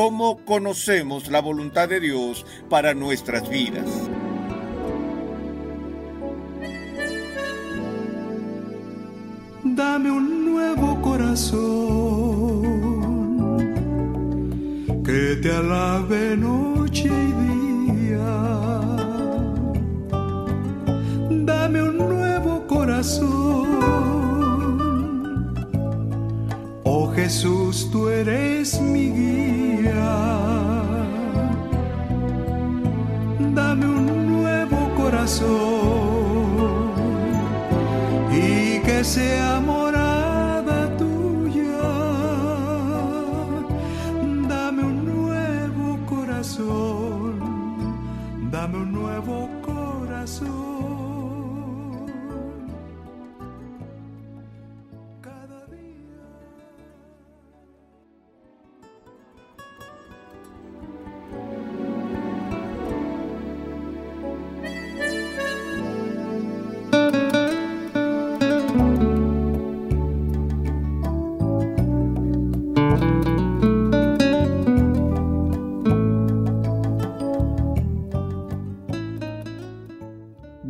cómo conocemos la voluntad de Dios para nuestras vidas.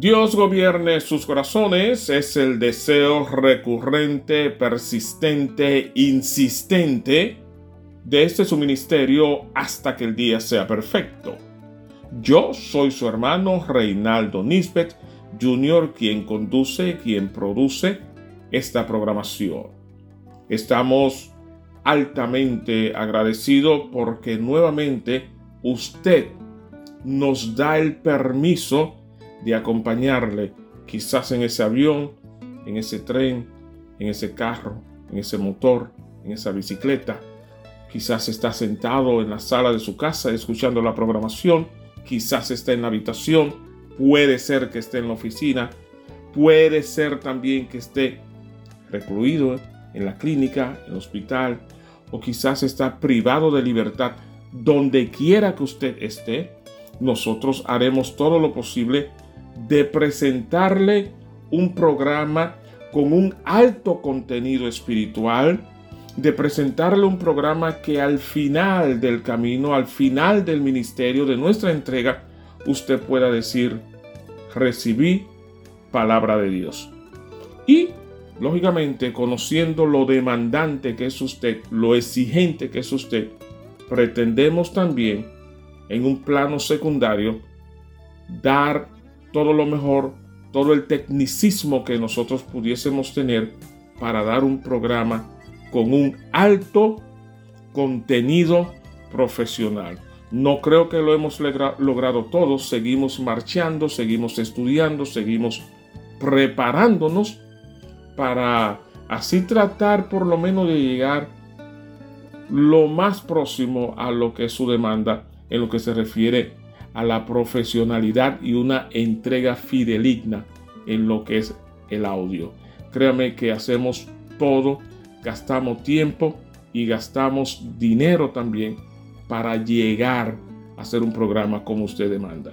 Dios gobierne sus corazones es el deseo recurrente, persistente, insistente de este su ministerio hasta que el día sea perfecto. Yo soy su hermano Reinaldo Nisbet Jr., quien conduce, quien produce esta programación. Estamos altamente agradecidos porque nuevamente usted nos da el permiso de acompañarle, quizás en ese avión, en ese tren, en ese carro, en ese motor, en esa bicicleta. Quizás está sentado en la sala de su casa escuchando la programación, quizás está en la habitación, puede ser que esté en la oficina, puede ser también que esté recluido en la clínica, en el hospital, o quizás está privado de libertad. Donde quiera que usted esté, nosotros haremos todo lo posible de presentarle un programa con un alto contenido espiritual, de presentarle un programa que al final del camino, al final del ministerio, de nuestra entrega, usted pueda decir, recibí palabra de Dios. Y, lógicamente, conociendo lo demandante que es usted, lo exigente que es usted, pretendemos también, en un plano secundario, dar todo lo mejor, todo el tecnicismo que nosotros pudiésemos tener para dar un programa con un alto contenido profesional. No creo que lo hemos logrado todos, seguimos marchando, seguimos estudiando, seguimos preparándonos para así tratar por lo menos de llegar lo más próximo a lo que es su demanda en lo que se refiere a la profesionalidad y una entrega fideligna en lo que es el audio. Créame que hacemos todo, gastamos tiempo y gastamos dinero también para llegar a hacer un programa como usted demanda.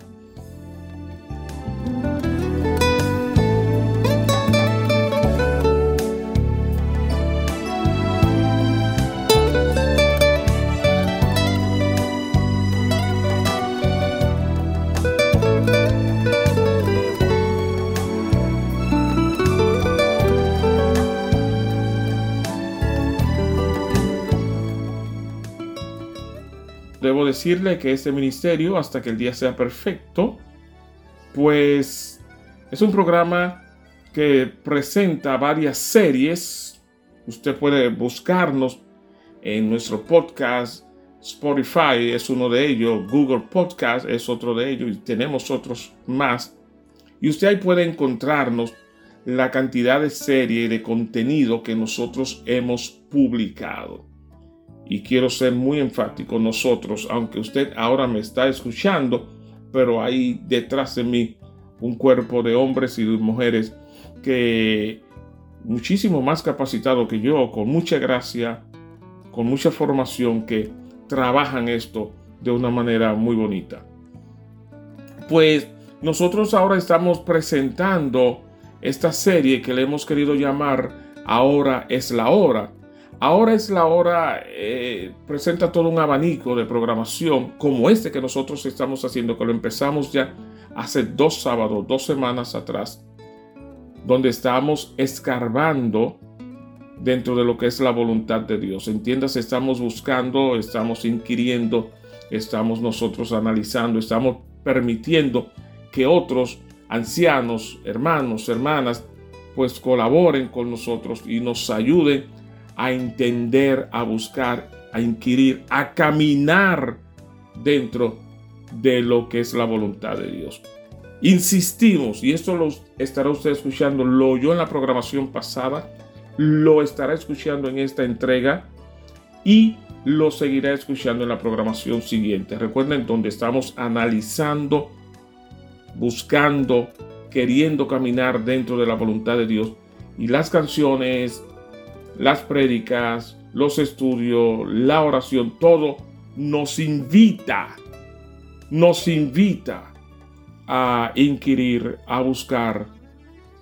Decirle que este ministerio, hasta que el día sea perfecto, pues es un programa que presenta varias series. Usted puede buscarnos en nuestro podcast. Spotify es uno de ellos, Google Podcast es otro de ellos y tenemos otros más. Y usted ahí puede encontrarnos la cantidad de serie de contenido que nosotros hemos publicado y quiero ser muy enfático, nosotros, aunque usted ahora me está escuchando, pero hay detrás de mí un cuerpo de hombres y de mujeres que muchísimo más capacitado que yo, con mucha gracia, con mucha formación, que trabajan esto de una manera muy bonita. Pues nosotros ahora estamos presentando esta serie que le hemos querido llamar Ahora es la hora Ahora es la hora, eh, presenta todo un abanico de programación como este que nosotros estamos haciendo, que lo empezamos ya hace dos sábados, dos semanas atrás, donde estamos escarbando dentro de lo que es la voluntad de Dios. Entiendas, estamos buscando, estamos inquiriendo, estamos nosotros analizando, estamos permitiendo que otros ancianos, hermanos, hermanas, pues colaboren con nosotros y nos ayuden a entender, a buscar, a inquirir, a caminar dentro de lo que es la voluntad de Dios. Insistimos, y esto lo estará usted escuchando, lo oyó en la programación pasada, lo estará escuchando en esta entrega y lo seguirá escuchando en la programación siguiente. Recuerden donde estamos analizando, buscando, queriendo caminar dentro de la voluntad de Dios y las canciones, las prédicas, los estudios, la oración, todo nos invita, nos invita a inquirir, a buscar,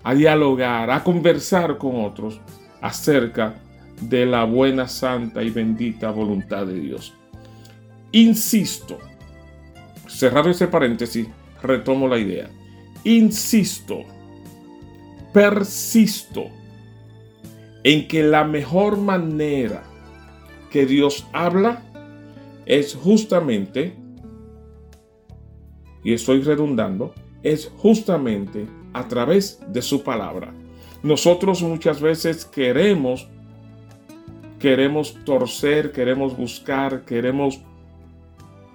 a dialogar, a conversar con otros acerca de la buena, santa y bendita voluntad de Dios. Insisto, cerrado ese paréntesis, retomo la idea. Insisto, persisto en que la mejor manera que Dios habla es justamente, y estoy redundando, es justamente a través de su palabra. Nosotros muchas veces queremos, queremos torcer, queremos buscar, queremos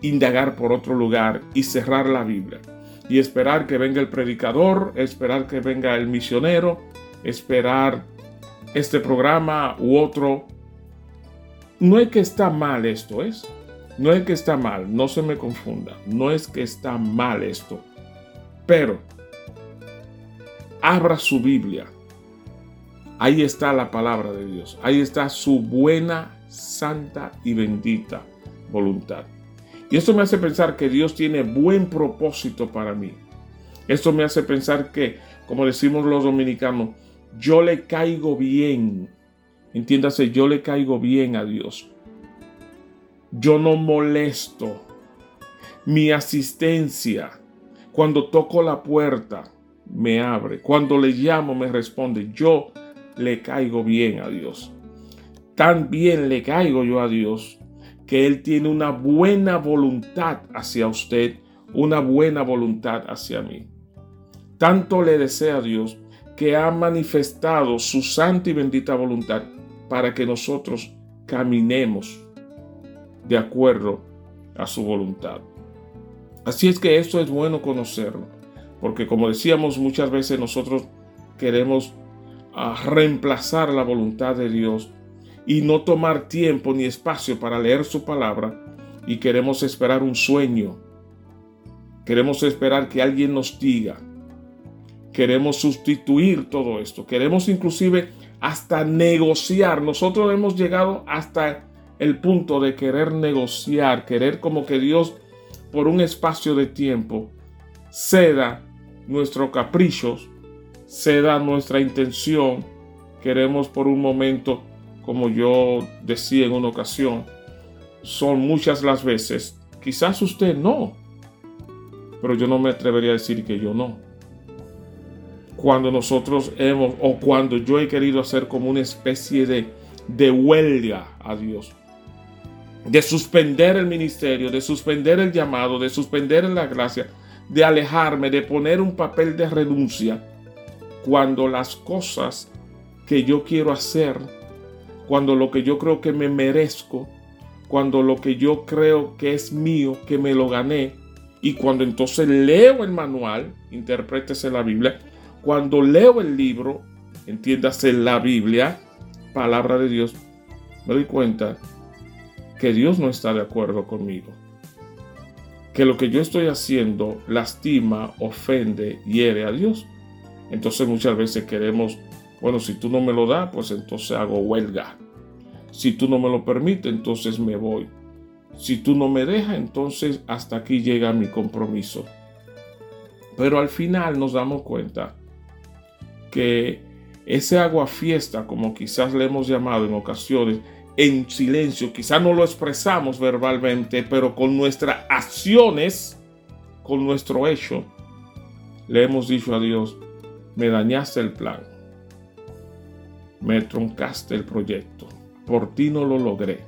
indagar por otro lugar y cerrar la Biblia. Y esperar que venga el predicador, esperar que venga el misionero, esperar este programa u otro. No es que está mal esto, es. No es que está mal, no se me confunda. No es que está mal esto. Pero abra su Biblia. Ahí está la palabra de Dios. Ahí está su buena, santa y bendita voluntad. Y esto me hace pensar que Dios tiene buen propósito para mí. Esto me hace pensar que, como decimos los dominicanos, yo le caigo bien. Entiéndase, yo le caigo bien a Dios. Yo no molesto. Mi asistencia, cuando toco la puerta, me abre. Cuando le llamo, me responde. Yo le caigo bien a Dios. Tan bien le caigo yo a Dios que Él tiene una buena voluntad hacia usted, una buena voluntad hacia mí. Tanto le desea a Dios que ha manifestado su santa y bendita voluntad para que nosotros caminemos de acuerdo a su voluntad. Así es que esto es bueno conocerlo, porque como decíamos muchas veces nosotros queremos ah, reemplazar la voluntad de Dios y no tomar tiempo ni espacio para leer su palabra y queremos esperar un sueño. Queremos esperar que alguien nos diga, Queremos sustituir todo esto. Queremos inclusive hasta negociar. Nosotros hemos llegado hasta el punto de querer negociar, querer como que Dios por un espacio de tiempo ceda nuestros caprichos, ceda nuestra intención. Queremos por un momento, como yo decía en una ocasión, son muchas las veces, quizás usted no, pero yo no me atrevería a decir que yo no cuando nosotros hemos o cuando yo he querido hacer como una especie de, de huelga a Dios. De suspender el ministerio, de suspender el llamado, de suspender la gracia, de alejarme, de poner un papel de renuncia. Cuando las cosas que yo quiero hacer, cuando lo que yo creo que me merezco, cuando lo que yo creo que es mío, que me lo gané, y cuando entonces leo el manual, interprétese la Biblia, cuando leo el libro, entiéndase la Biblia, palabra de Dios, me doy cuenta que Dios no está de acuerdo conmigo. Que lo que yo estoy haciendo lastima, ofende, hiere a Dios. Entonces muchas veces queremos, bueno, si tú no me lo das, pues entonces hago huelga. Si tú no me lo permites, entonces me voy. Si tú no me dejas, entonces hasta aquí llega mi compromiso. Pero al final nos damos cuenta que ese agua fiesta, como quizás le hemos llamado en ocasiones, en silencio, quizás no lo expresamos verbalmente, pero con nuestras acciones, con nuestro hecho, le hemos dicho a Dios, me dañaste el plan, me truncaste el proyecto, por ti no lo logré.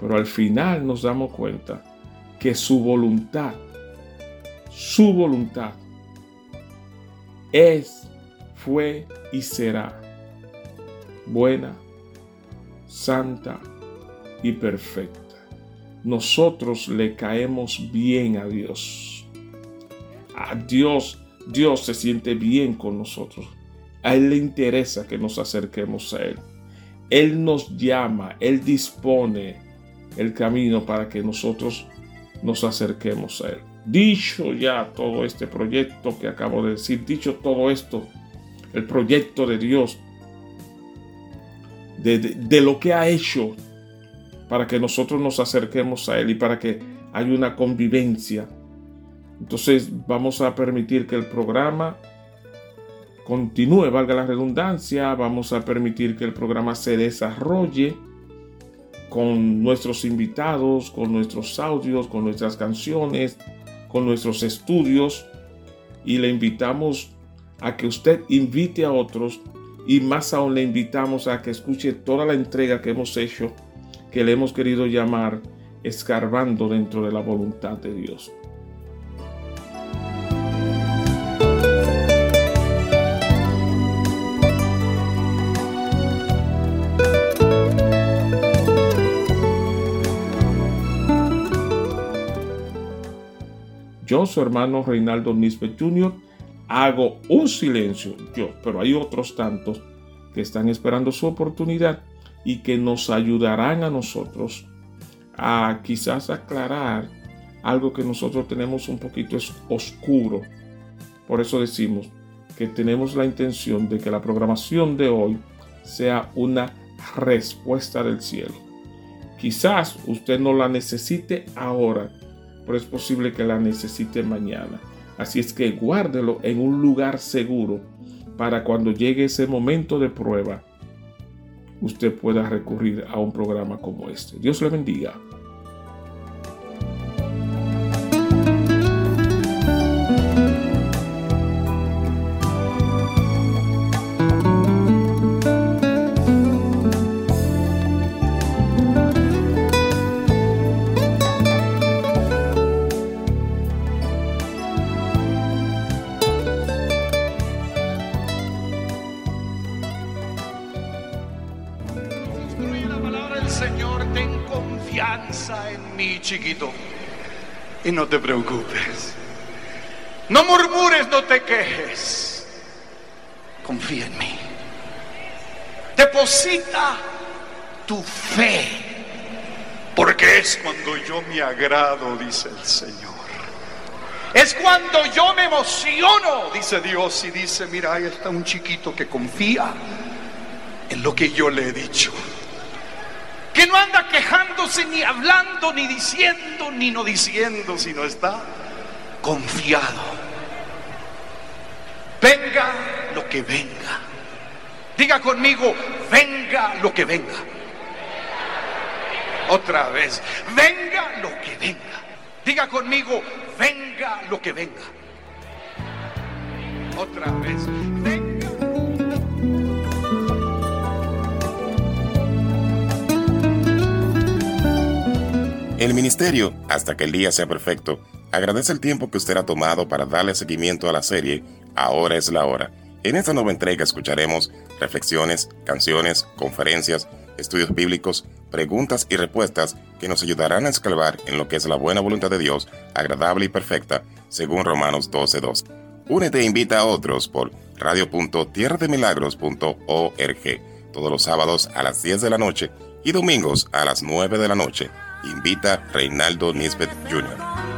Pero al final nos damos cuenta que su voluntad, su voluntad es, fue y será buena, santa y perfecta. Nosotros le caemos bien a Dios. A Dios, Dios se siente bien con nosotros. A Él le interesa que nos acerquemos a Él. Él nos llama, Él dispone el camino para que nosotros nos acerquemos a Él. Dicho ya todo este proyecto que acabo de decir, dicho todo esto, el proyecto de Dios, de, lo que ha hecho para que nosotros nos acerquemos a Él y para que haya una convivencia. Entonces vamos a permitir que el programa continúe, valga la redundancia, vamos a permitir que el programa se desarrolle con nuestros invitados, con nuestros audios, con nuestras canciones, con nuestros estudios y le invitamos a que usted invite a otros y más aún le invitamos a que escuche toda la entrega que hemos hecho, que le hemos querido llamar escarbando dentro de la voluntad de Dios. Yo, su hermano Reinaldo Nisbet Jr., hago un silencio, yo, pero hay otros tantos que están esperando su oportunidad y que nos ayudarán a nosotros a quizás aclarar algo que nosotros tenemos un poquito oscuro. Por eso decimos que tenemos la intención de que la programación de hoy sea una respuesta del cielo. Quizás usted no la necesite ahora, pero es posible que la necesite mañana. Así es que guárdelo en un lugar seguro para cuando llegue ese momento de prueba, usted pueda recurrir a un programa como este. Dios le bendiga. Y no te preocupes. No murmures, no te quejes. Confía en mí. Deposita tu fe. Porque es cuando yo me agrado, dice el Señor. Es cuando yo me emociono, dice Dios, y dice, mira, ahí está un chiquito que confía en lo que yo le he dicho que no anda quejándose ni hablando, ni diciendo, ni no diciendo, sino está confiado. Venga lo que venga. Diga conmigo, venga lo que venga. Otra vez, venga lo que venga. Diga conmigo, venga lo que venga. Otra vez, El ministerio, hasta que el día sea perfecto, agradece el tiempo que usted ha tomado para darle seguimiento a la serie Ahora es la hora. En esta nueva entrega escucharemos reflexiones, canciones, conferencias, estudios bíblicos, preguntas y respuestas que nos ayudarán a escalvar en lo que es la buena voluntad de Dios, agradable y perfecta, según Romanos 12.2. Únete e invita a otros por radio.tierrademilagros.org todos los sábados a las 10 de la noche y domingos a las 9 de la noche invita Reinaldo Nisbet Jr.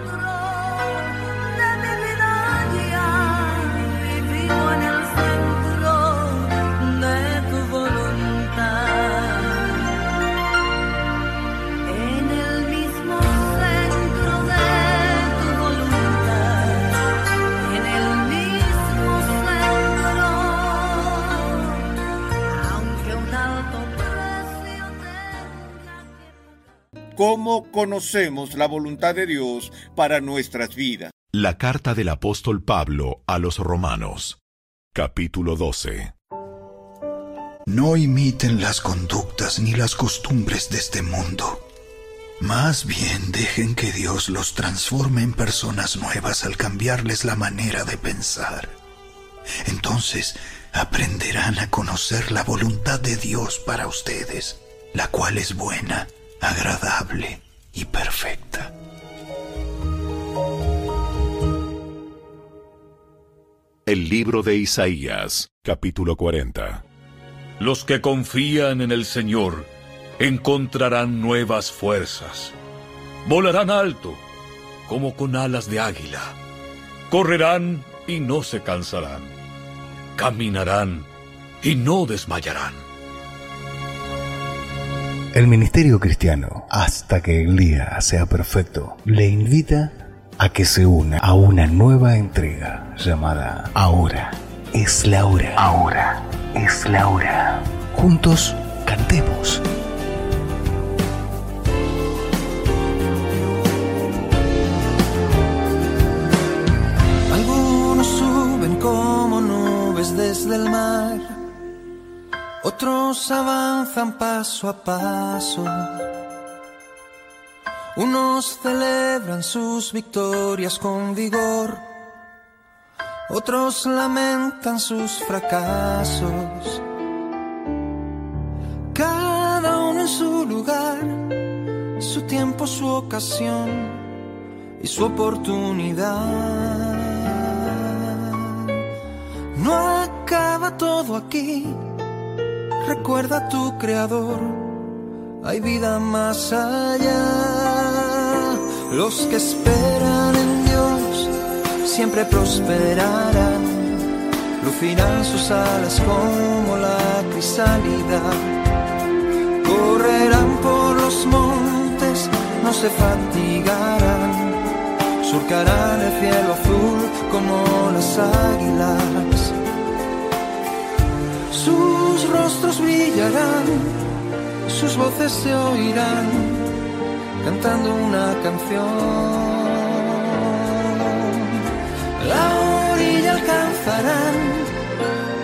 cómo conocemos la voluntad de Dios para nuestras vidas. La carta del apóstol Pablo a los romanos, capítulo 12. No imiten las conductas ni las costumbres de este mundo. Más bien dejen que Dios los transforme en personas nuevas al cambiarles la manera de pensar. Entonces aprenderán a conocer la voluntad de Dios para ustedes, la cual es buena, agradable y perfecta. El libro de Isaías, capítulo 40. Los que confían en el Señor encontrarán nuevas fuerzas. Volarán alto, como con alas de águila. Correrán y no se cansarán. Caminarán y no desmayarán. El ministerio cristiano, hasta que el día sea perfecto, le invita a que se una a una nueva entrega llamada Ahora es la hora. Ahora es la hora. Juntos cantemos. Algunos suben como nubes desde el mar, otros avanzan paso a paso. Unos celebran sus victorias con vigor, otros lamentan sus fracasos. Cada uno en su lugar, su tiempo, su ocasión y su oportunidad. No acaba todo aquí, recuerda a tu creador, hay vida más allá. Los que esperan en Dios siempre prosperarán, lucirán sus alas como la crisálida, correrán por los montes, no se fatigarán, surcarán el cielo azul como las águilas. Sus rostros brillarán, sus voces se oirán, cantando una canción. La orilla alcanzarán,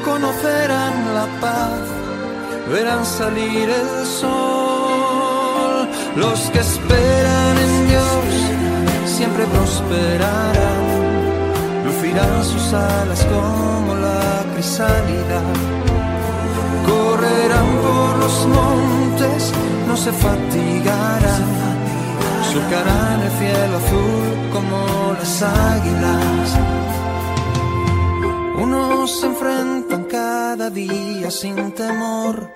conocerán la paz, verán salir el sol. Los que esperan en Dios siempre prosperarán, lucirán sus alas como la crisálida. Correrán por los montes, no se fatigarán, surcarán el cielo azul como las águilas. Unos se enfrentan cada día sin temor,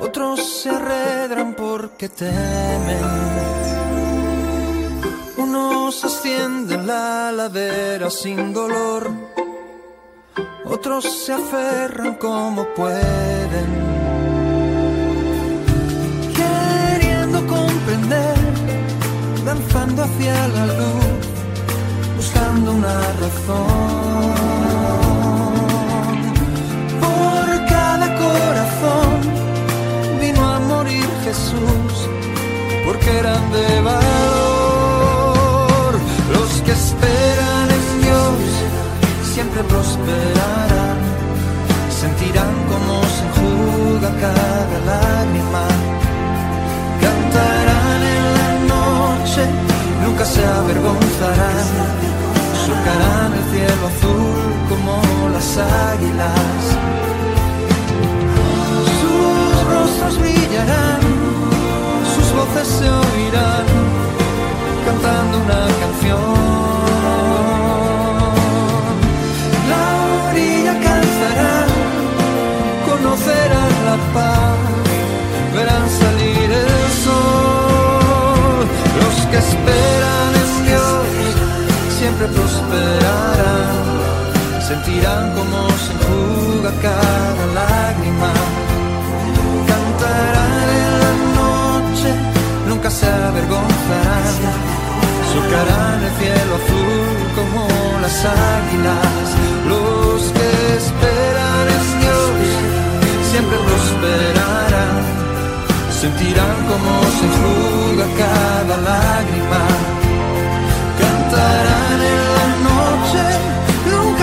otros se arredran porque temen. Unos ascienden la ladera sin dolor, otros se aferran como pueden. Queriendo comprender, danzando hacia la luz, buscando una razón. Por cada corazón vino a morir Jesús, porque eran de valor. Águilas. Sus rostros brillarán, sus voces se oirán, cantando una canción. La orilla alcanzarán, conocerán la paz, verán salir el sol. Los que esperan en Dios siempre prosperarán, sentirán cómo se enjuga cada lágrima. Cantarán en la noche, nunca se avergonzarán. Surcarán el cielo azul como las águilas. Los que esperan es Dios, siempre prosperarán. Sentirán cómo se enjuga cada lágrima. Cantarán en la noche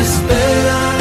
los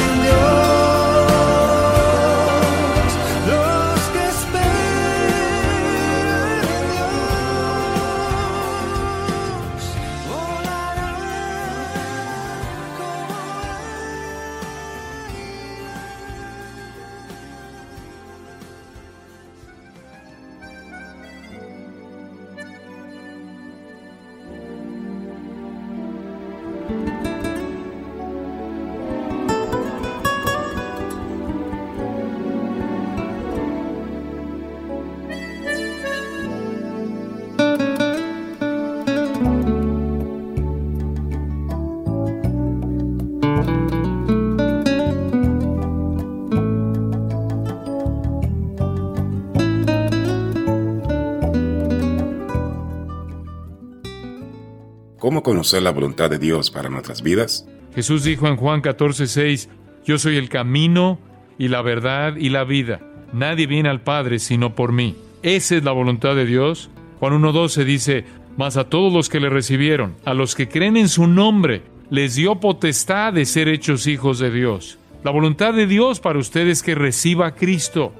¿Cómo conocer la voluntad de Dios para nuestras vidas? Jesús dijo en Juan 14:6, Yo soy el camino y la verdad y la vida. Nadie viene al Padre sino por mí. Esa es la voluntad de Dios. Juan 1:12 dice, Mas a todos los que le recibieron, a los que creen en su nombre, les dio potestad de ser hechos hijos de Dios. La voluntad de Dios para ustedes es que reciba a Cristo.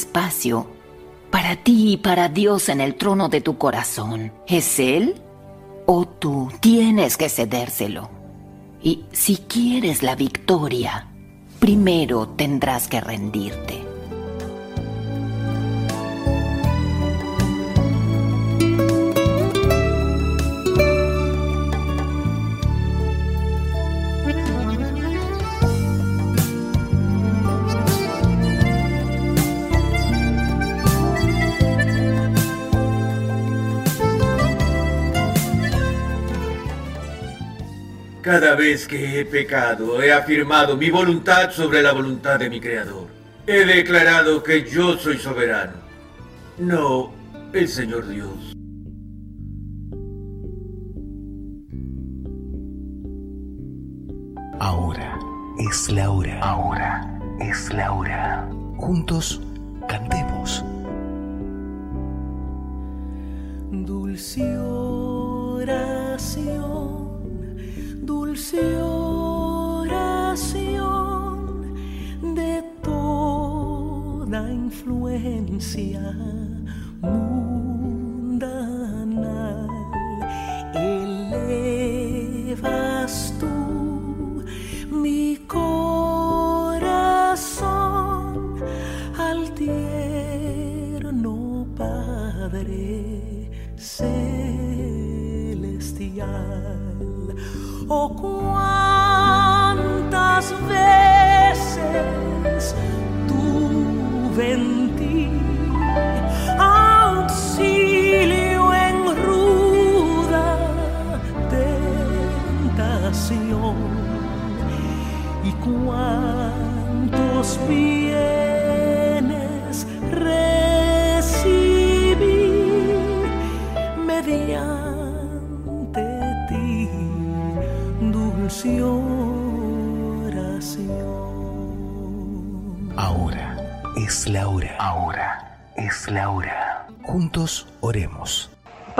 Espacio para ti y para Dios en el trono de tu corazón. ¿Es Él o tú tienes que cedérselo? Y si quieres la victoria, primero tendrás que rendirte. Vez que he pecado, he afirmado mi voluntad sobre la voluntad de mi Creador. He declarado que yo soy soberano, no el Señor Dios. Ahora es la hora. Ahora es la hora. Juntos cantemos. Dulce oración, dulce oración de toda influencia mundanal. Elevas tú mi corazón al tierno Padre celestial. Oh, cuántas veces tuve en ti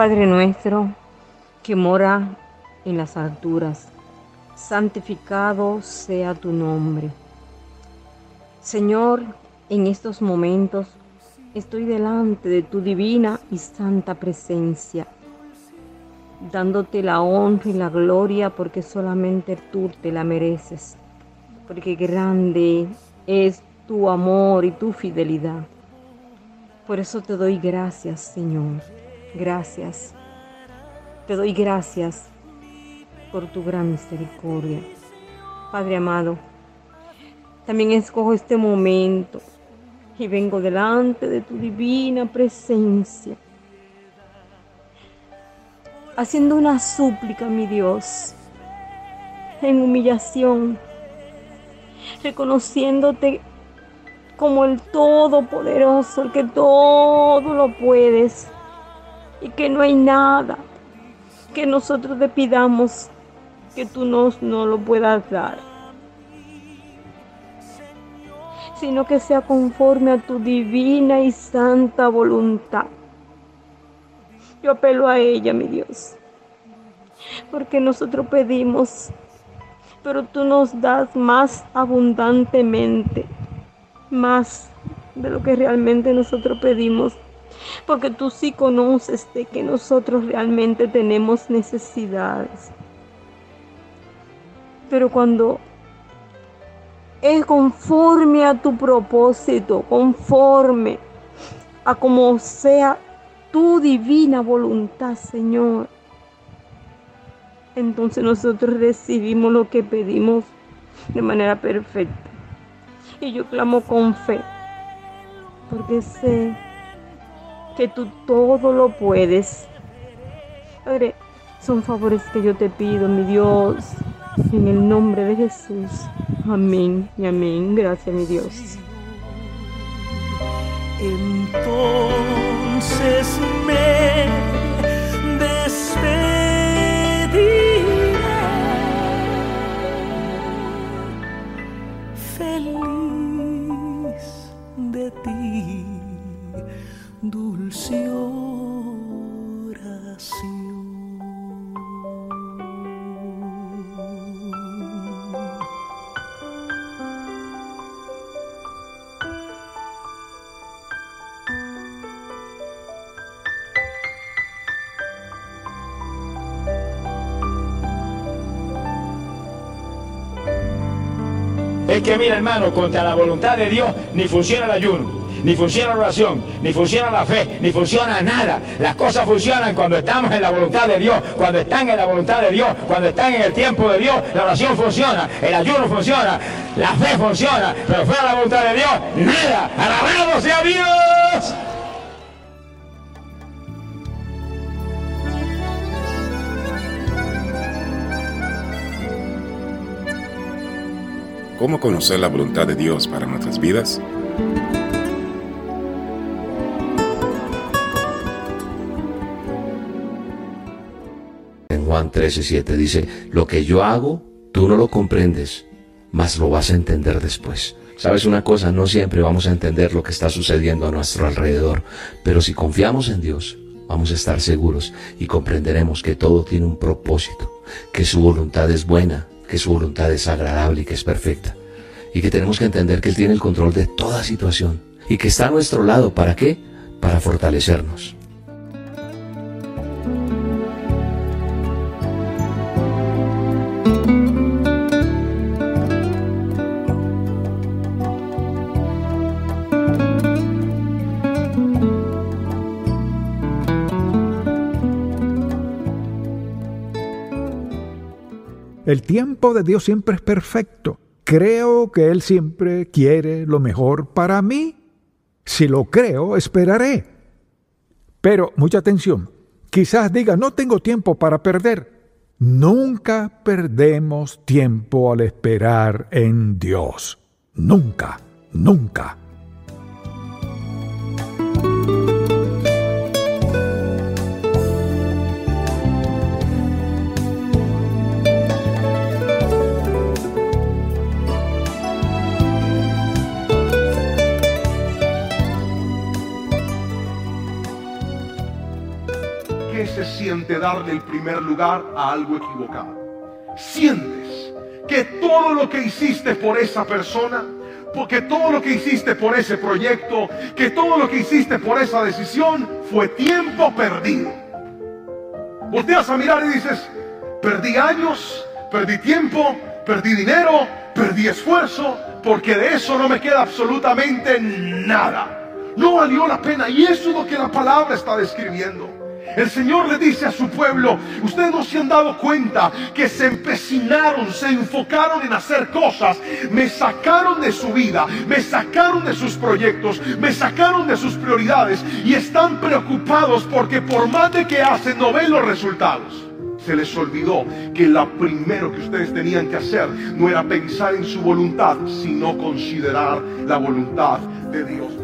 Padre nuestro que mora en las alturas, santificado sea tu nombre. Señor, en estos momentos estoy delante de tu divina y santa presencia, dándote la honra y la gloria porque solamente tú te la mereces, porque grande es tu amor y tu fidelidad. Por eso te doy gracias, Señor. Gracias. Te doy gracias por tu gran misericordia. Padre amado, también escojo este momento y vengo delante de tu divina presencia, haciendo una súplica, mi Dios, en humillación, reconociéndote como el Todopoderoso, el que todo lo puedes y que no hay nada que nosotros te pidamos que tú nos no lo puedas dar sino que sea conforme a tu divina y santa voluntad. Yo apelo a ella, mi Dios, porque nosotros pedimos, pero tú nos das más abundantemente, más de lo que realmente nosotros pedimos, porque tú sí conoces de que nosotros realmente tenemos necesidades. Pero cuando es conforme a tu propósito, conforme a como sea tu divina voluntad, Señor. Entonces nosotros recibimos lo que pedimos de manera perfecta. Y yo clamo con fe, porque sé que tú todo lo puedes. Padre, son favores que yo te pido, mi Dios, en el nombre de Jesús. Amén y amén. Gracias, mi Dios. Entonces me despediré feliz de ti, dulce oración. Es que mira hermano, contra la voluntad de Dios ni funciona el ayuno, ni funciona la oración, ni funciona la fe, ni funciona nada. Las cosas funcionan cuando estamos en la voluntad de Dios, cuando están en la voluntad de Dios, cuando están en el tiempo de Dios, la oración funciona, el ayuno funciona, la fe funciona, pero fuera la voluntad de Dios, nada. Alabado sea Dios. ¿Cómo conocer la voluntad de Dios para nuestras vidas? Juan 13:7 dice, lo que yo hago, tú no lo comprendes, mas lo vas a entender después. Sabes una cosa, no siempre vamos a entender lo que está sucediendo a nuestro alrededor, pero si confiamos en Dios, vamos a estar seguros y comprenderemos que todo tiene un propósito, que su voluntad es buena, que su voluntad es agradable y que es perfecta. Y que tenemos que entender que Él tiene el control de toda situación y que está a nuestro lado. ¿Para qué? Para fortalecernos. El tiempo de Dios siempre es perfecto. Creo que Él siempre quiere lo mejor para mí. Si lo creo, esperaré. Pero, mucha atención, quizás diga, no tengo tiempo para perder. Nunca perdemos tiempo al esperar en Dios. Nunca, nunca. Siente darle el primer lugar a algo equivocado. Sientes que todo lo que hiciste por esa persona, porque todo lo que hiciste por ese proyecto, que todo lo que hiciste por esa decisión fue tiempo perdido. Volteas a mirar y dices, perdí años, perdí tiempo, perdí dinero, perdí esfuerzo, porque de eso no me queda absolutamente nada. No valió la pena y eso es lo que la palabra está describiendo. El Señor le dice a su pueblo, ustedes no se han dado cuenta que se empecinaron, se enfocaron en hacer cosas, me sacaron de su vida, me sacaron de sus proyectos, me sacaron de sus prioridades y están preocupados porque por más de que hacen no ven los resultados. Se les olvidó que lo primero que ustedes tenían que hacer no era pensar en su voluntad, sino considerar la voluntad de Dios.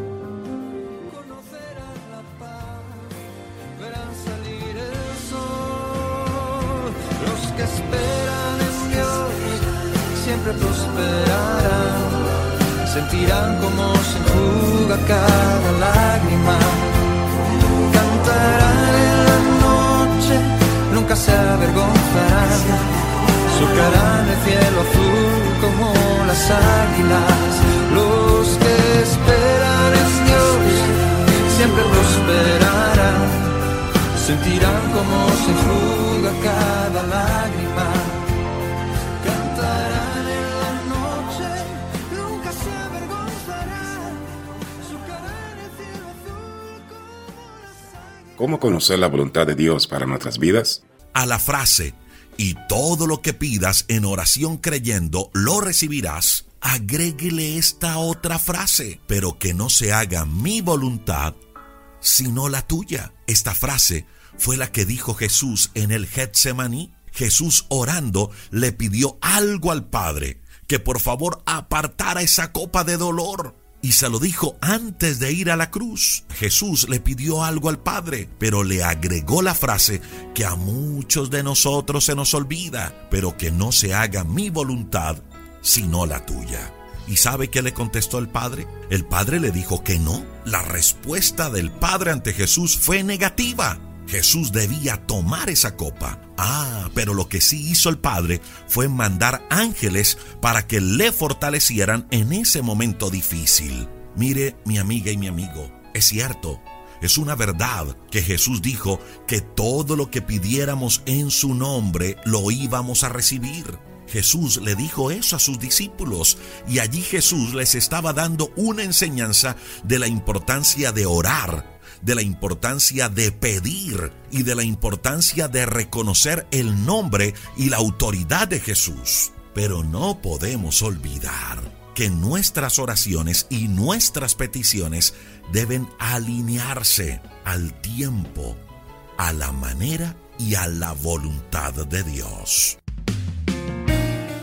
Que esperan en Dios. Siempre prosperarán, sentirán como se enjuga cada lágrima, cantarán en la noche, nunca se avergonzarán, surcarán el cielo azul como las águilas. Los que esperan en Dios siempre prosperarán sentirán como se enjuga cada lágrima. Cantarán en la noche, nunca se avergonzarán. El cielo azul. ¿Cómo conocer la voluntad de Dios para nuestras vidas? A la frase, y todo lo que pidas en oración creyendo, lo recibirás, agréguele esta otra frase, pero que no se haga mi voluntad, sino la tuya. Esta frase fue la que dijo Jesús en el Getsemaní. Jesús orando le pidió algo al Padre, que por favor apartara esa copa de dolor. Y se lo dijo antes de ir a la cruz. Jesús le pidió algo al Padre, pero le agregó la frase que a muchos de nosotros se nos olvida, pero que no se haga mi voluntad, sino la tuya. ¿Y sabe qué le contestó el Padre? El Padre le dijo que no. La respuesta del Padre ante Jesús fue negativa. Jesús debía tomar esa copa. Ah, pero lo que sí hizo el Padre fue mandar ángeles para que le fortalecieran en ese momento difícil. Mire, mi amiga y mi amigo, es cierto, es una verdad que Jesús dijo que todo lo que pidiéramos en su nombre lo íbamos a recibir. Jesús le dijo eso a sus discípulos y allí Jesús les estaba dando una enseñanza de la importancia de orar de la importancia de pedir y de la importancia de reconocer el nombre y la autoridad de Jesús. Pero no podemos olvidar que nuestras oraciones y nuestras peticiones deben alinearse al tiempo, a la manera y a la voluntad de Dios.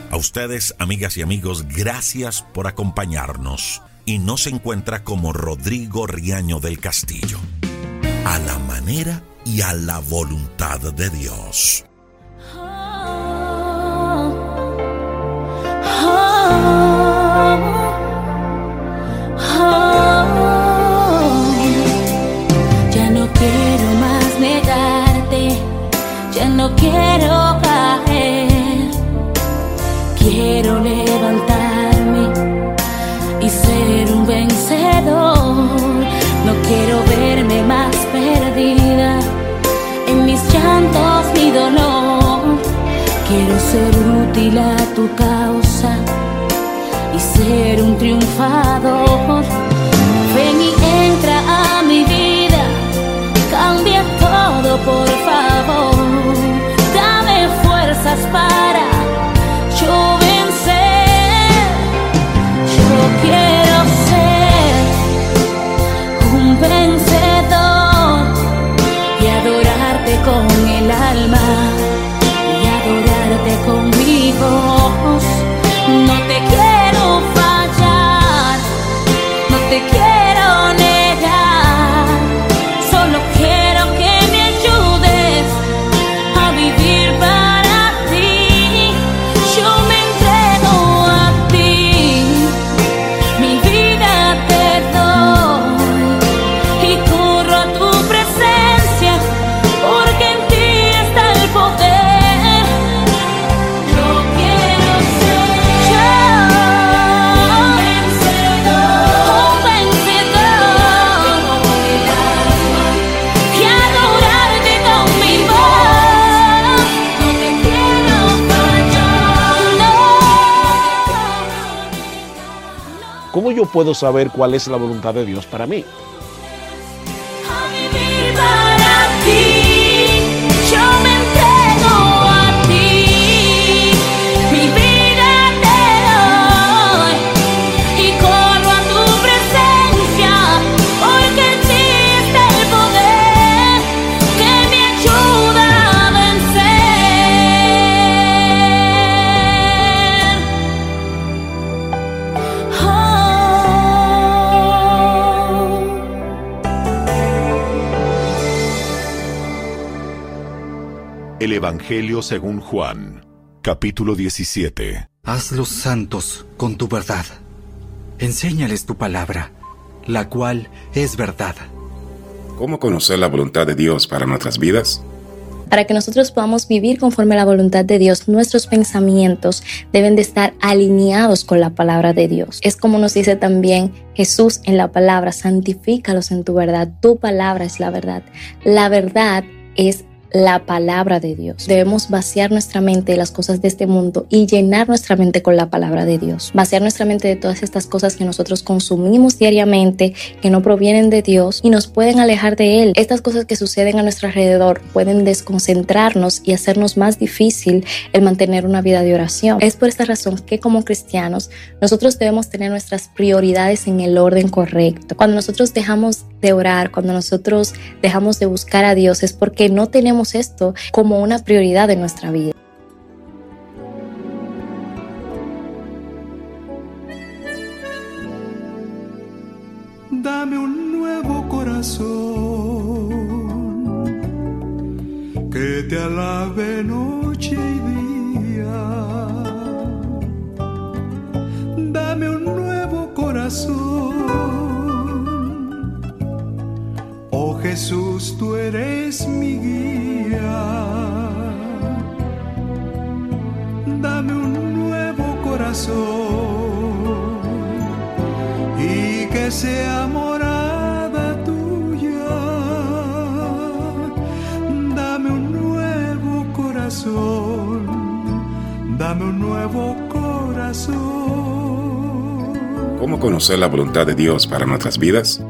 A ustedes, amigas y amigos, gracias por acompañarnos y no se encuentra como Rodrigo Riaño del Castillo. A la manera y a la voluntad de Dios. Ya no quiero más negarte, ya no quiero útil a tu causa y ser un triunfador. No puedo saber cuál es la voluntad de Dios para mí? Evangelio según Juan, capítulo 17. Hazlos santos con tu verdad. Enséñales tu palabra, la cual es verdad. ¿Cómo conocer la voluntad de Dios para nuestras vidas? Para que nosotros podamos vivir conforme a la voluntad de Dios, nuestros pensamientos deben de estar alineados con la palabra de Dios. Es como nos dice también Jesús en la palabra, santifícalos en tu verdad. Tu palabra es la verdad. La verdad es la palabra de Dios. Debemos vaciar nuestra mente de las cosas de este mundo y llenar nuestra mente con la palabra de Dios. Vaciar nuestra mente de todas estas cosas que nosotros consumimos diariamente, que no provienen de Dios y nos pueden alejar de Él. Estas cosas que suceden a nuestro alrededor pueden desconcentrarnos y hacernos más difícil el mantener una vida de oración. Es por esta razón que como cristianos nosotros debemos tener nuestras prioridades en el orden correcto. Cuando nosotros dejamos de orar, cuando nosotros dejamos de buscar a Dios, es porque no tenemos esto como una prioridad en nuestra vida. Dame un nuevo corazón que te alabe Jesús, tú eres mi guía. Dame un nuevo corazón y que sea morada tuya. Dame un nuevo corazón, dame un nuevo corazón. ¿Cómo conocer la voluntad de Dios para nuestras vidas?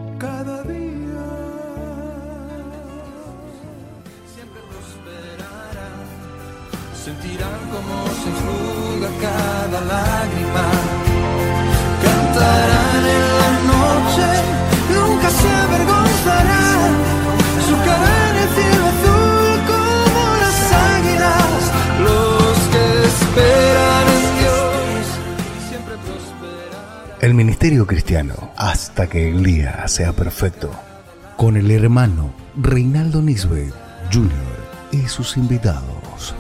Ministerio cristiano, hasta que el día sea perfecto, con el hermano Reinaldo Nisbet Jr. y sus invitados.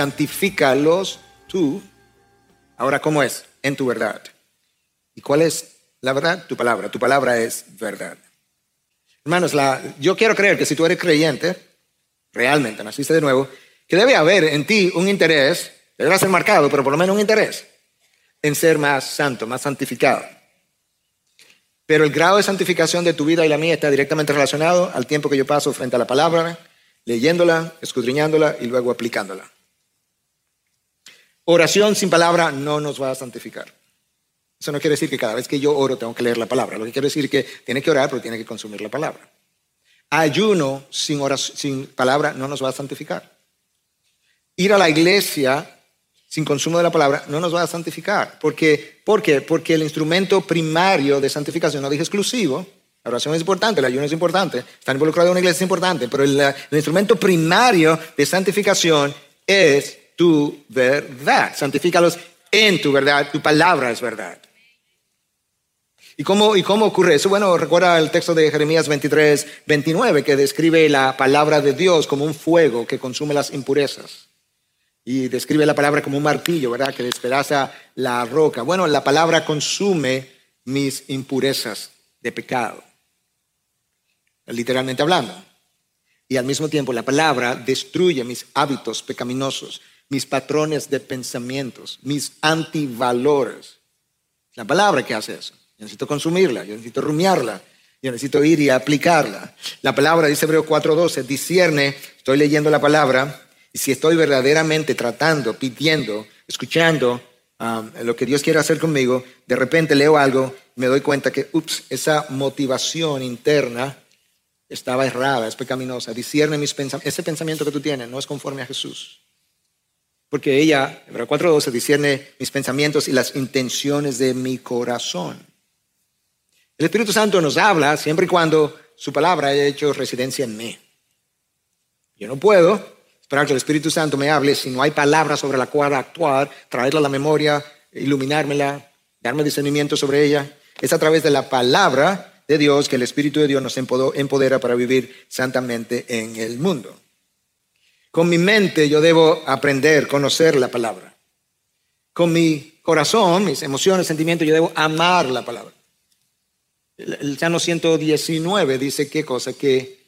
Santifícalos tú. Ahora, ¿cómo es? En tu verdad. ¿Y cuál es la verdad? Tu palabra. Tu palabra es verdad. Hermanos, la, yo quiero creer que si tú eres creyente, realmente naciste de nuevo, que debe haber en ti un interés, deberá ser marcado, pero por lo menos un interés, en ser más santo, más santificado. Pero el grado de santificación de tu vida y la mía está directamente relacionado al tiempo que yo paso frente a la palabra, leyéndola, escudriñándola y luego aplicándola. Oración sin palabra no nos va a santificar. Eso no quiere decir que cada vez que yo oro tengo que leer la palabra. Lo que quiere decir que tiene que orar, pero tiene que consumir la palabra. Ayuno sin, oración, sin palabra no nos va a santificar. Ir a la iglesia sin consumo de la palabra no nos va a santificar. ¿Por qué? ¿Por qué? Porque el instrumento primario de santificación, no dije exclusivo, la oración es importante, el ayuno es importante, estar involucrado en una iglesia es importante, pero el instrumento primario de santificación es tu verdad. Santifícalos en tu verdad, tu palabra es verdad. ¿Y cómo, ¿Y cómo ocurre eso? Bueno, recuerda el texto de Jeremías 23, 29, que describe la palabra de Dios como un fuego que consume las impurezas. Y describe la palabra como un martillo, ¿verdad? Que despedaza la roca. Bueno, la palabra consume mis impurezas de pecado, literalmente hablando. Y al mismo tiempo la palabra destruye mis hábitos pecaminosos, mis patrones de pensamientos, mis antivalores. La palabra que hace eso. Yo necesito consumirla, yo necesito rumiarla, yo necesito ir y aplicarla. La palabra, dice Hebreo 4:12, discierne, estoy leyendo la palabra, y si estoy verdaderamente tratando, pidiendo, escuchando um, lo que Dios quiere hacer conmigo, de repente leo algo, me doy cuenta que, ups, esa motivación interna estaba errada, es pecaminosa. Discierne mis pensamientos. Ese pensamiento que tú tienes no es conforme a Jesús. Porque ella, Hebreo 4.12, discierne mis pensamientos y las intenciones de mi corazón. El Espíritu Santo nos habla siempre y cuando su palabra haya hecho residencia en mí. Yo no puedo esperar que el Espíritu Santo me hable si no hay palabra sobre la cual actuar, traerla a la memoria, iluminármela, darme discernimiento sobre ella. Es a través de la palabra de Dios que el Espíritu de Dios nos empodera para vivir santamente en el mundo. Con mi mente yo debo aprender, conocer la palabra. Con mi corazón, mis emociones, sentimientos, yo debo amar la palabra. El Salmo 119 dice qué cosa, que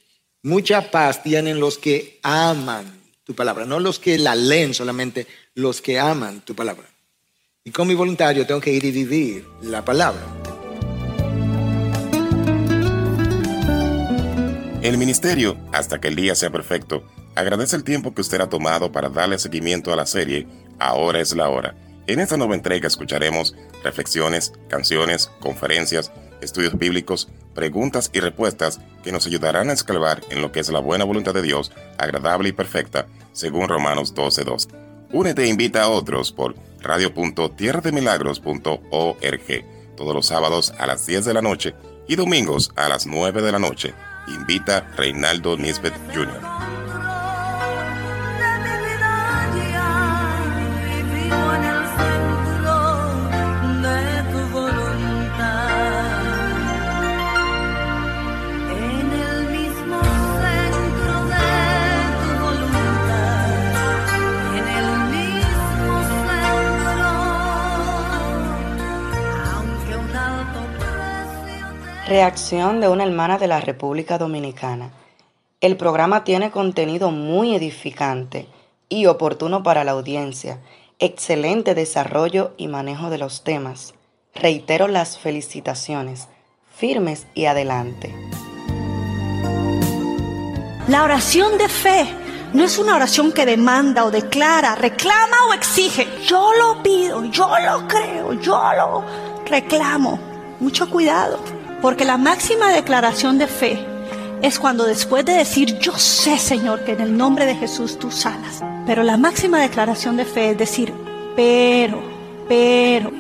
mucha paz tienen los que aman tu palabra, no los que la leen solamente, los que aman tu palabra. Y con mi voluntario tengo que ir y vivir la palabra. El ministerio, hasta que el día sea perfecto, agradece el tiempo que usted ha tomado para darle seguimiento a la serie Ahora es la hora. En esta nueva entrega escucharemos reflexiones, canciones, conferencias, estudios bíblicos, preguntas y respuestas que nos ayudarán a escalvar en lo que es la buena voluntad de Dios, agradable y perfecta, según Romanos 12.2. Únete e invita a otros por radio.tierrademilagros.org todos los sábados a las 10 de la noche y domingos a las 9 de la noche. Invita Reinaldo Nisbet Jr. Reacción de una hermana de la República Dominicana. El programa tiene contenido muy edificante y oportuno para la audiencia. Excelente desarrollo y manejo de los temas. Reitero las felicitaciones. Firmes y adelante. La oración de fe no es una oración que demanda o declara, reclama o exige. Yo lo pido, yo lo creo, yo lo reclamo. Mucho cuidado. Porque la máxima declaración de fe es cuando después de decir, yo sé Señor que en el nombre de Jesús tú sanas. Pero la máxima declaración de fe es decir, pero, pero,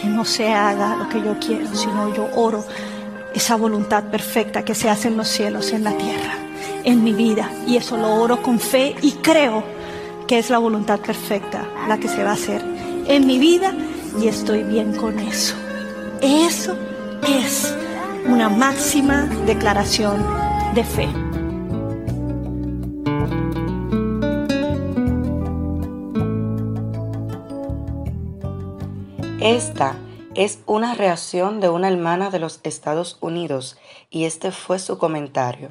que no se haga lo que yo quiero, sino yo oro esa voluntad perfecta que se hace en los cielos, en la tierra, en mi vida. Y eso lo oro con fe y creo que es la voluntad perfecta la que se va a hacer en mi vida y estoy bien con eso. Eso es una máxima declaración de fe. Esta es una reacción de una hermana de los Estados Unidos y este fue su comentario.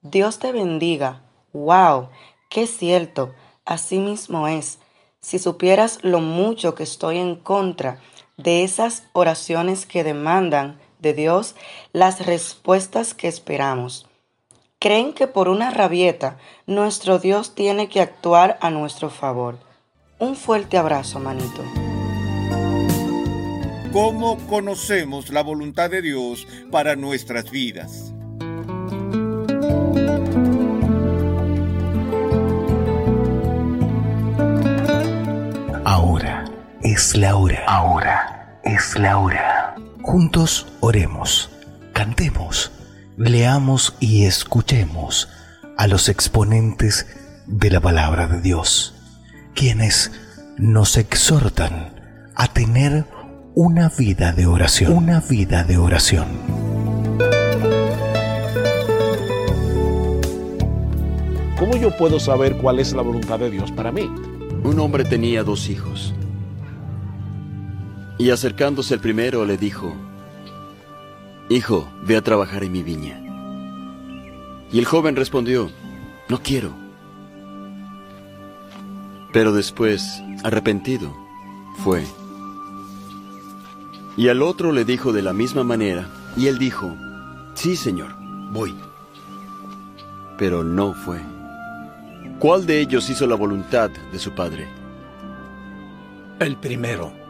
Dios te bendiga. ¡Wow! ¡Qué cierto! Así mismo es. Si supieras lo mucho que estoy en contra de esas oraciones que demandan de Dios las respuestas que esperamos. Creen que por una rabieta nuestro Dios tiene que actuar a nuestro favor. Un fuerte abrazo, manito. ¿Cómo conocemos la voluntad de Dios para nuestras vidas? Ahora es la hora. Ahora es la hora. Juntos oremos, cantemos, leamos y escuchemos a los exponentes de la palabra de Dios, quienes nos exhortan a tener una vida de oración, una vida de oración. ¿Cómo yo puedo saber cuál es la voluntad de Dios para mí? Un hombre tenía dos hijos. Y acercándose el primero le dijo, Hijo, ve a trabajar en mi viña. Y el joven respondió, No quiero. Pero después, arrepentido, fue. Y al otro le dijo de la misma manera, y él dijo, Sí, Señor, voy. Pero no fue. ¿Cuál de ellos hizo la voluntad de su padre? El primero.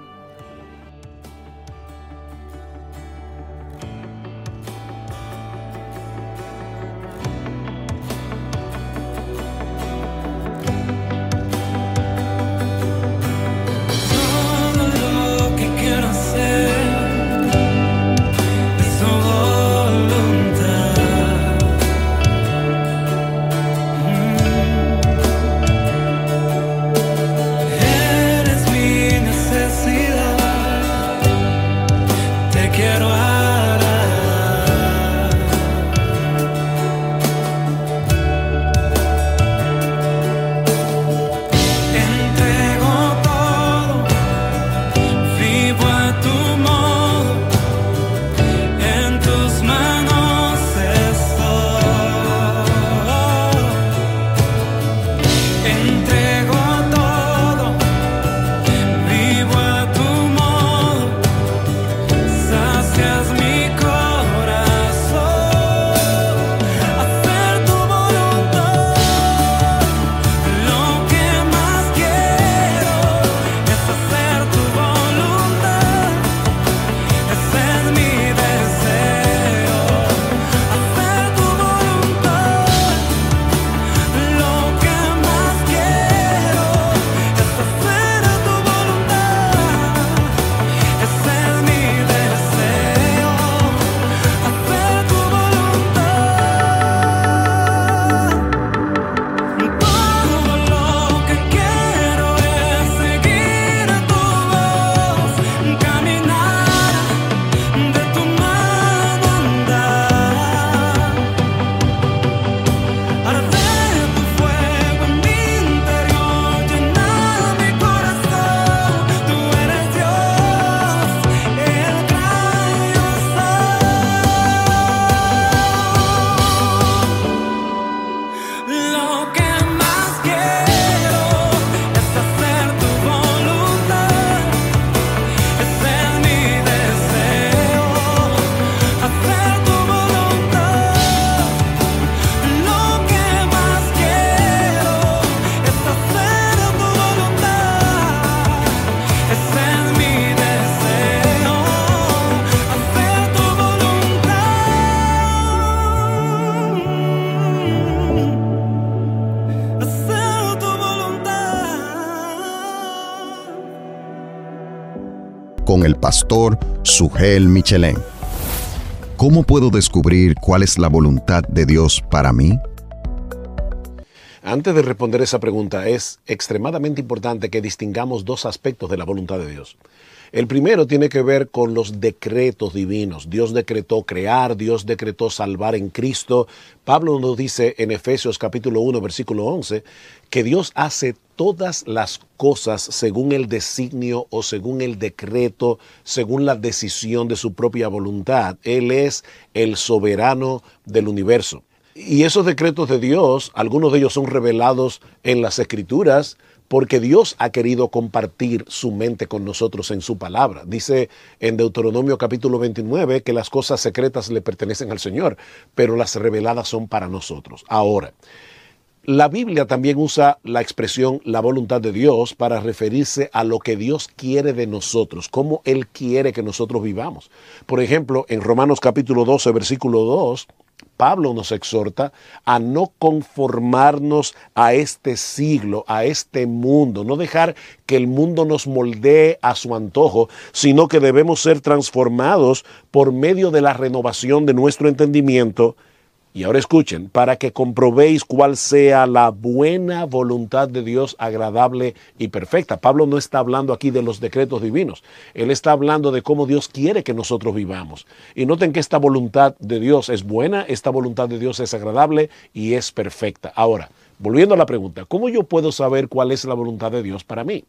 Pastor Sugel Michelén. ¿Cómo puedo descubrir cuál es la voluntad de Dios para mí? Antes de responder esa pregunta, es extremadamente importante que distingamos dos aspectos de la voluntad de Dios. El primero tiene que ver con los decretos divinos. Dios decretó crear, Dios decretó salvar en Cristo. Pablo nos dice en Efesios capítulo 1, versículo 11, que Dios hace todas las cosas según el designio o según el decreto, según la decisión de su propia voluntad. Él es el soberano del universo. Y esos decretos de Dios, algunos de ellos son revelados en las escrituras, porque Dios ha querido compartir su mente con nosotros en su palabra. Dice en Deuteronomio capítulo 29 que las cosas secretas le pertenecen al Señor, pero las reveladas son para nosotros. Ahora, la Biblia también usa la expresión la voluntad de Dios para referirse a lo que Dios quiere de nosotros, cómo Él quiere que nosotros vivamos. Por ejemplo, en Romanos capítulo 12, versículo 2, Pablo nos exhorta a no conformarnos a este siglo, a este mundo, no dejar que el mundo nos moldee a su antojo, sino que debemos ser transformados por medio de la renovación de nuestro entendimiento y ahora escuchen, para que comprobéis cuál sea la buena voluntad de Dios agradable y perfecta. Pablo no está hablando aquí de los decretos divinos, él está hablando de cómo Dios quiere que nosotros vivamos. Y noten que esta voluntad de Dios es buena, esta voluntad de Dios es agradable y es perfecta. Ahora, volviendo a la pregunta, ¿cómo yo puedo saber cuál es la voluntad de Dios para mí?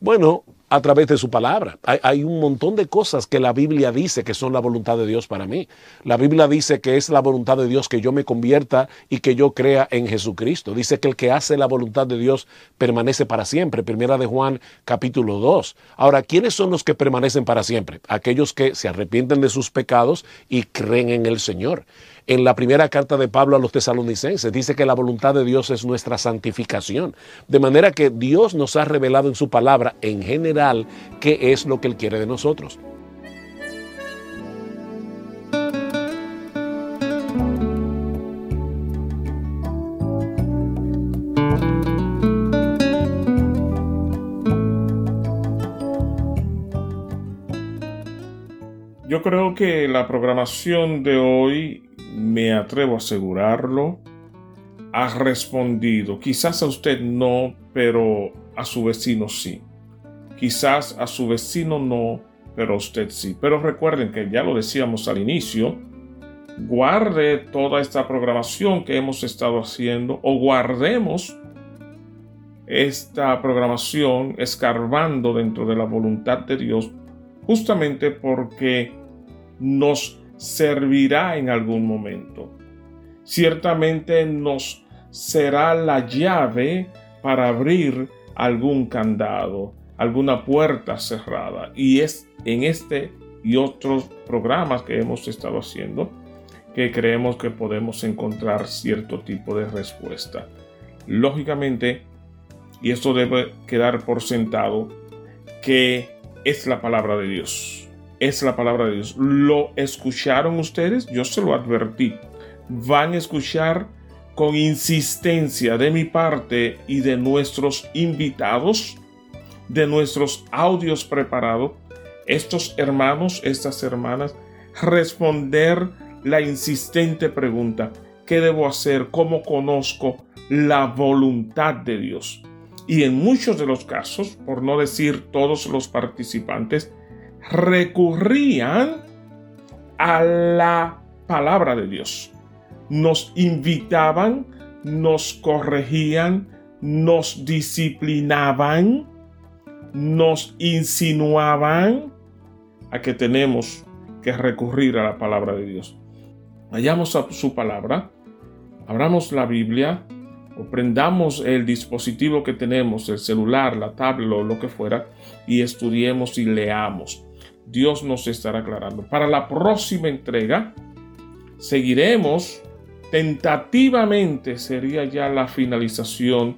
Bueno, a través de su palabra. Hay, un montón de cosas que la Biblia dice que son la voluntad de Dios para mí. La Biblia dice que es la voluntad de Dios que yo me convierta y que yo crea en Jesucristo. Dice que el que hace la voluntad de Dios permanece para siempre. Primera de Juan capítulo 2. Ahora, ¿quiénes son los que permanecen para siempre? Aquellos que se arrepienten de sus pecados y creen en el Señor. En la primera carta de Pablo a los tesalonicenses dice que la voluntad de Dios es nuestra santificación. De manera que Dios nos ha revelado en su palabra en general qué es lo que Él quiere de nosotros. Yo creo que la programación de hoy me atrevo a asegurarlo, ha respondido. Quizás a usted no, pero a su vecino sí. Quizás a su vecino no, pero a usted sí. Pero recuerden que ya lo decíamos al inicio, guarde toda esta programación que hemos estado haciendo o guardemos esta programación escarbando dentro de la voluntad de Dios justamente porque nos servirá en algún momento. Ciertamente nos será la llave para abrir algún candado, alguna puerta cerrada. Y es en este y otros programas que hemos estado haciendo que creemos que podemos encontrar cierto tipo de respuesta. Lógicamente, y esto debe quedar por sentado, que es la palabra de Dios es la palabra de Dios. ¿Lo escucharon ustedes? Yo se lo advertí. Van a escuchar con insistencia de mi parte y de nuestros invitados, de nuestros audios preparados, estos hermanos, estas hermanas, responder la insistente pregunta, ¿qué debo hacer? ¿Cómo conozco la voluntad de Dios? Y en muchos de los casos, por no decir todos los participantes, recurrían a la palabra de Dios. Nos invitaban, nos corregían, nos disciplinaban, nos insinuaban a que tenemos que recurrir a la palabra de Dios. Vayamos a su palabra, abramos la Biblia, o prendamos el dispositivo que tenemos, el celular, la tablet o lo que fuera, y estudiemos y leamos. Dios nos estará aclarando. Para la próxima entrega, seguiremos tentativamente, sería ya la finalización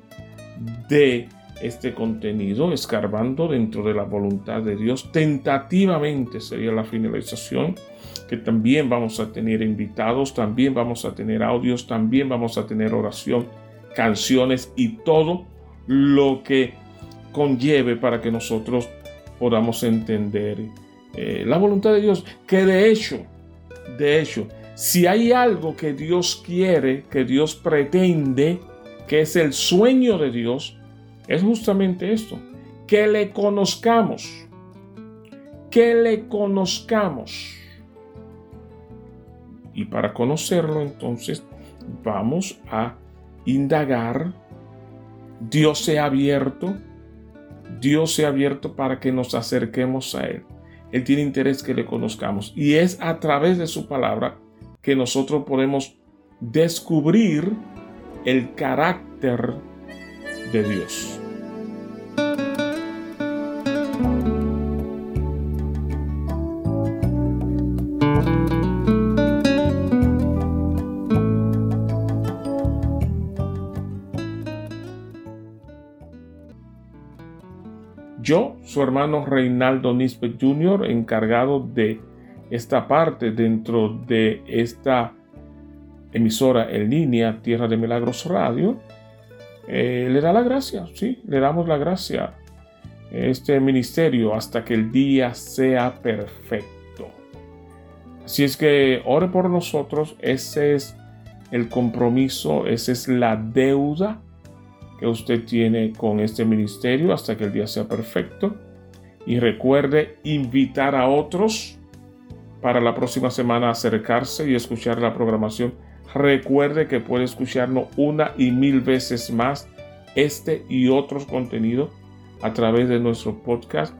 de este contenido, escarbando dentro de la voluntad de Dios. Tentativamente sería la finalización, que también vamos a tener invitados, también vamos a tener audios, también vamos a tener oración, canciones y todo lo que conlleve para que nosotros podamos entender eh, la voluntad de Dios, que de hecho, de hecho, si hay algo que Dios quiere, que Dios pretende, que es el sueño de Dios, es justamente esto, que le conozcamos, que le conozcamos. Y para conocerlo entonces vamos a indagar, Dios se ha abierto, Dios se ha abierto para que nos acerquemos a Él. Él tiene interés que le conozcamos y es a través de su palabra que nosotros podemos descubrir el carácter de Dios. Su hermano Reinaldo Nisbet Jr., encargado de esta parte dentro de esta emisora en línea Tierra de Milagros Radio, eh, le da la gracia, sí, le damos la gracia este ministerio hasta que el día sea perfecto. Así es que ore por nosotros, ese es el compromiso, esa es la deuda que usted tiene con este ministerio hasta que el día sea perfecto. Y recuerde invitar a otros para la próxima semana acercarse y escuchar la programación. Recuerde que puede escucharnos una y mil veces más este y otros contenidos a través de nuestro podcast.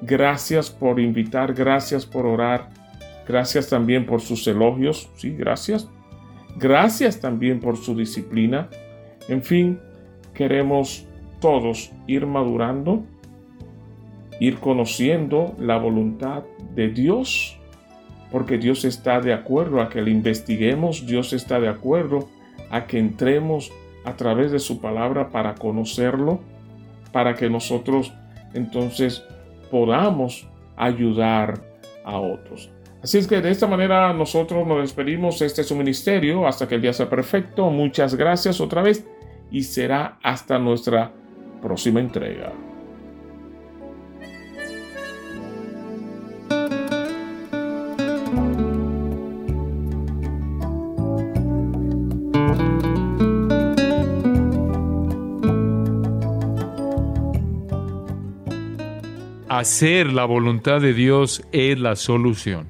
Gracias por invitar, gracias por orar, gracias también por sus elogios, sí, gracias. Gracias también por su disciplina. En fin, queremos todos ir madurando, ir conociendo la voluntad de Dios, porque Dios está de acuerdo a que le investiguemos, Dios está de acuerdo a que entremos a través de su palabra para conocerlo, para que nosotros entonces podamos ayudar a otros. Así es que de esta manera nosotros nos despedimos. Este es su ministerio hasta que el día sea perfecto. Muchas gracias otra vez y será hasta nuestra próxima entrega. Hacer la voluntad de Dios es la solución.